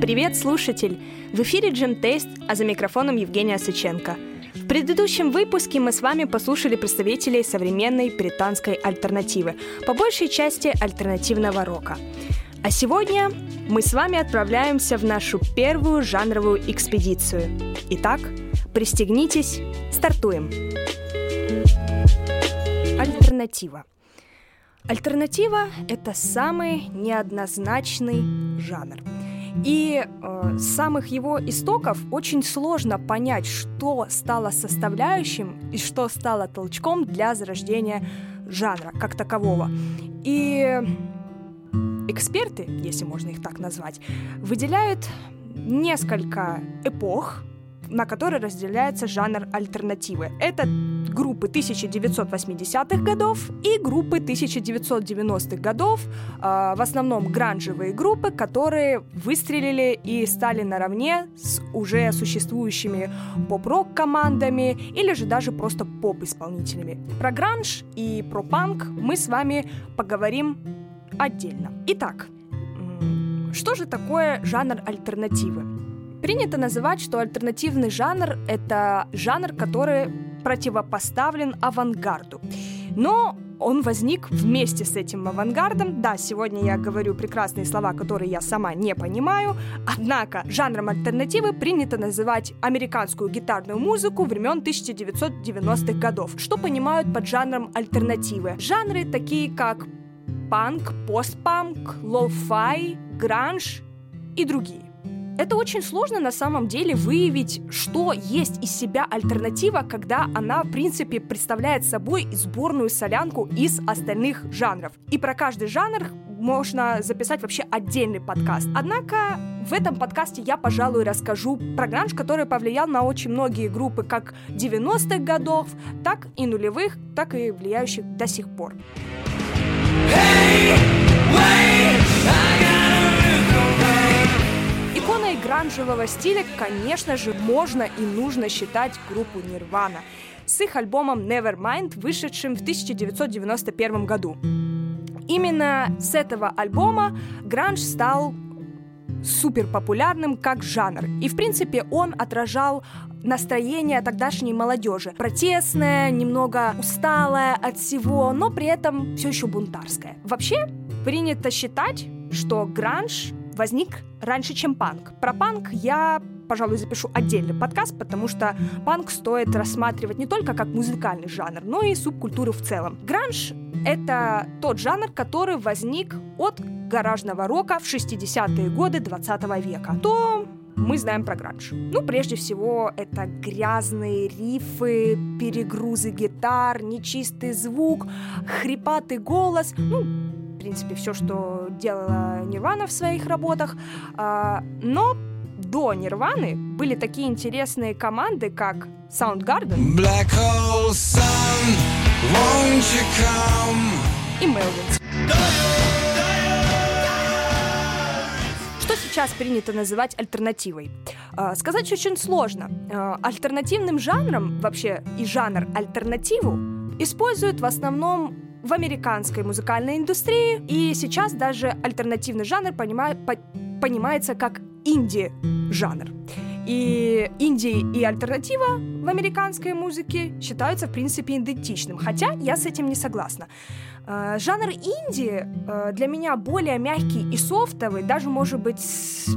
Привет, слушатель! В эфире Джем Тест, а за микрофоном Евгения Сыченко. В предыдущем выпуске мы с вами послушали представителей современной британской альтернативы, по большей части альтернативного рока. А сегодня мы с вами отправляемся в нашу первую жанровую экспедицию. Итак, пристегнитесь, стартуем. Альтернатива. Альтернатива – это самый неоднозначный жанр – и э, самых его истоков очень сложно понять, что стало составляющим и что стало толчком для зарождения жанра как такового. И эксперты, если можно их так назвать, выделяют несколько эпох, на которые разделяется жанр альтернативы. Это группы 1980-х годов и группы 1990-х годов, э, в основном гранжевые группы, которые выстрелили и стали наравне с уже существующими поп-рок командами или же даже просто поп-исполнителями. Про гранж и про панк мы с вами поговорим отдельно. Итак, что же такое жанр альтернативы? Принято называть, что альтернативный жанр — это жанр, который противопоставлен авангарду. Но он возник вместе с этим авангардом. Да, сегодня я говорю прекрасные слова, которые я сама не понимаю, однако жанром альтернативы принято называть американскую гитарную музыку времен 1990-х годов. Что понимают под жанром альтернативы? Жанры такие как панк, постпанк, лоу-фай, гранж и другие. Это очень сложно на самом деле выявить, что есть из себя альтернатива, когда она, в принципе, представляет собой сборную солянку из остальных жанров. И про каждый жанр можно записать вообще отдельный подкаст. Однако в этом подкасте я, пожалуй, расскажу про гранж, который повлиял на очень многие группы как 90-х годов, так и нулевых, так и влияющих до сих пор. Hey, wait, гранжевого стиля, конечно же, можно и нужно считать группу Nirvana с их альбомом Nevermind, вышедшим в 1991 году. Именно с этого альбома гранж стал супер популярным как жанр. И, в принципе, он отражал настроение тогдашней молодежи. Протестное, немного усталое от всего, но при этом все еще бунтарское. Вообще, принято считать, что гранж возник раньше, чем панк. Про панк я пожалуй, запишу отдельный подкаст, потому что панк стоит рассматривать не только как музыкальный жанр, но и субкультуру в целом. Гранж — это тот жанр, который возник от гаражного рока в 60-е годы 20 века. То мы знаем про гранж. Ну, прежде всего, это грязные рифы, перегрузы гитар, нечистый звук, хрипатый голос, ну, принципе, все, что делала Нирвана в своих работах. А, но до Нирваны были такие интересные команды, как Soundgarden Black Hole Sun, won't you come? и Melvins. Что сейчас принято называть альтернативой? А, сказать очень сложно. А, альтернативным жанром, вообще и жанр альтернативу, используют в основном в американской музыкальной индустрии, и сейчас даже альтернативный жанр понимает, по, понимается как инди-жанр. И инди и альтернатива в американской музыке считаются, в принципе, идентичным. Хотя я с этим не согласна. Э, жанр инди э, для меня более мягкий и софтовый, даже, может быть, с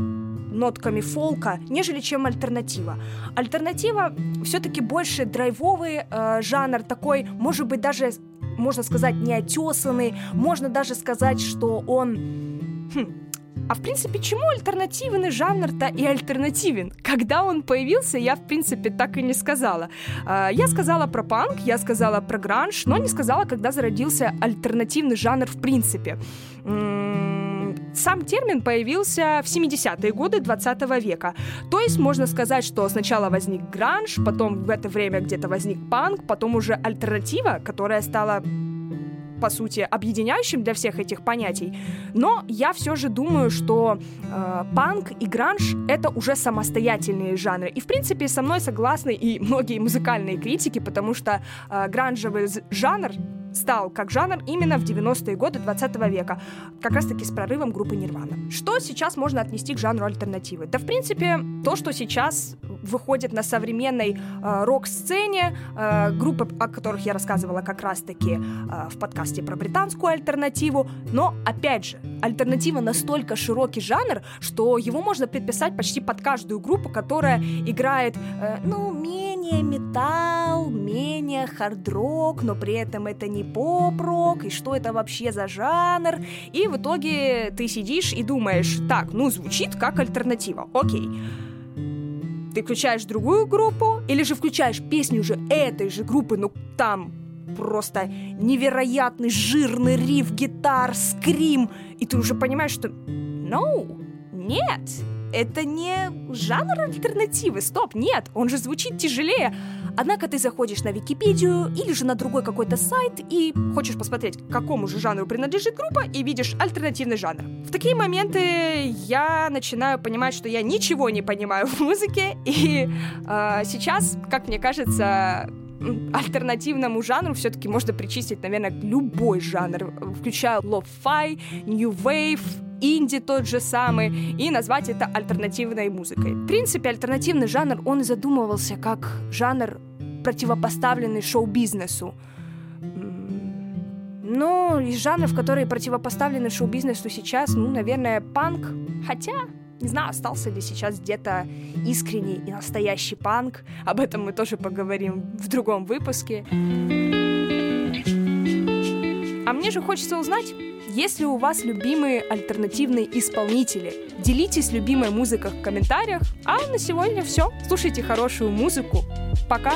нотками фолка, нежели чем альтернатива. Альтернатива все-таки больше драйвовый э, жанр, такой, может быть, даже можно сказать, неотесанный, можно даже сказать, что он... Хм, а в принципе, чему альтернативный жанр-то и альтернативен? Когда он появился, я в принципе так и не сказала. А, я сказала про панк, я сказала про гранж, но не сказала, когда зародился альтернативный жанр в принципе. Сам термин появился в 70-е годы 20 века. То есть можно сказать, что сначала возник гранж, потом в это время где-то возник панк, потом уже альтернатива, которая стала по сути, объединяющим для всех этих понятий. Но я все же думаю, что э, панк и гранж — это уже самостоятельные жанры. И, в принципе, со мной согласны и многие музыкальные критики, потому что э, гранжевый жанр стал как жанр именно в 90-е годы 20 века, как раз-таки с прорывом группы Нирвана. Что сейчас можно отнести к жанру альтернативы? Да, в принципе, то, что сейчас выходит на современной э, рок-сцене, э, группы, о которых я рассказывала как раз-таки э, в подкасте про британскую альтернативу, но, опять же, альтернатива настолько широкий жанр, что его можно предписать почти под каждую группу, которая играет, э, ну, менее металл, менее хард-рок, но при этом это не поп-рок, и что это вообще за жанр, и в итоге ты сидишь и думаешь, так, ну, звучит как альтернатива, окей. Ты включаешь другую группу, или же включаешь песню уже этой же группы, но там просто невероятный жирный риф гитар, скрим, и ты уже понимаешь, что no, нет, это не жанр альтернативы, стоп, нет, он же звучит тяжелее. Однако ты заходишь на Википедию или же на другой какой-то сайт и хочешь посмотреть, к какому же жанру принадлежит группа, и видишь альтернативный жанр. В такие моменты я начинаю понимать, что я ничего не понимаю в музыке, и э, сейчас, как мне кажется, альтернативному жанру все-таки можно причислить, наверное, любой жанр, включая new wave, инди тот же самый, и назвать это альтернативной музыкой. В принципе, альтернативный жанр, он задумывался как жанр, противопоставленный шоу-бизнесу. Но из жанров, которые противопоставлены шоу-бизнесу сейчас, ну, наверное, панк. Хотя, не знаю, остался ли сейчас где-то искренний и настоящий панк. Об этом мы тоже поговорим в другом выпуске. А мне же хочется узнать, есть ли у вас любимые альтернативные исполнители? Делитесь любимой музыкой в комментариях. А на сегодня все. Слушайте хорошую музыку. Пока!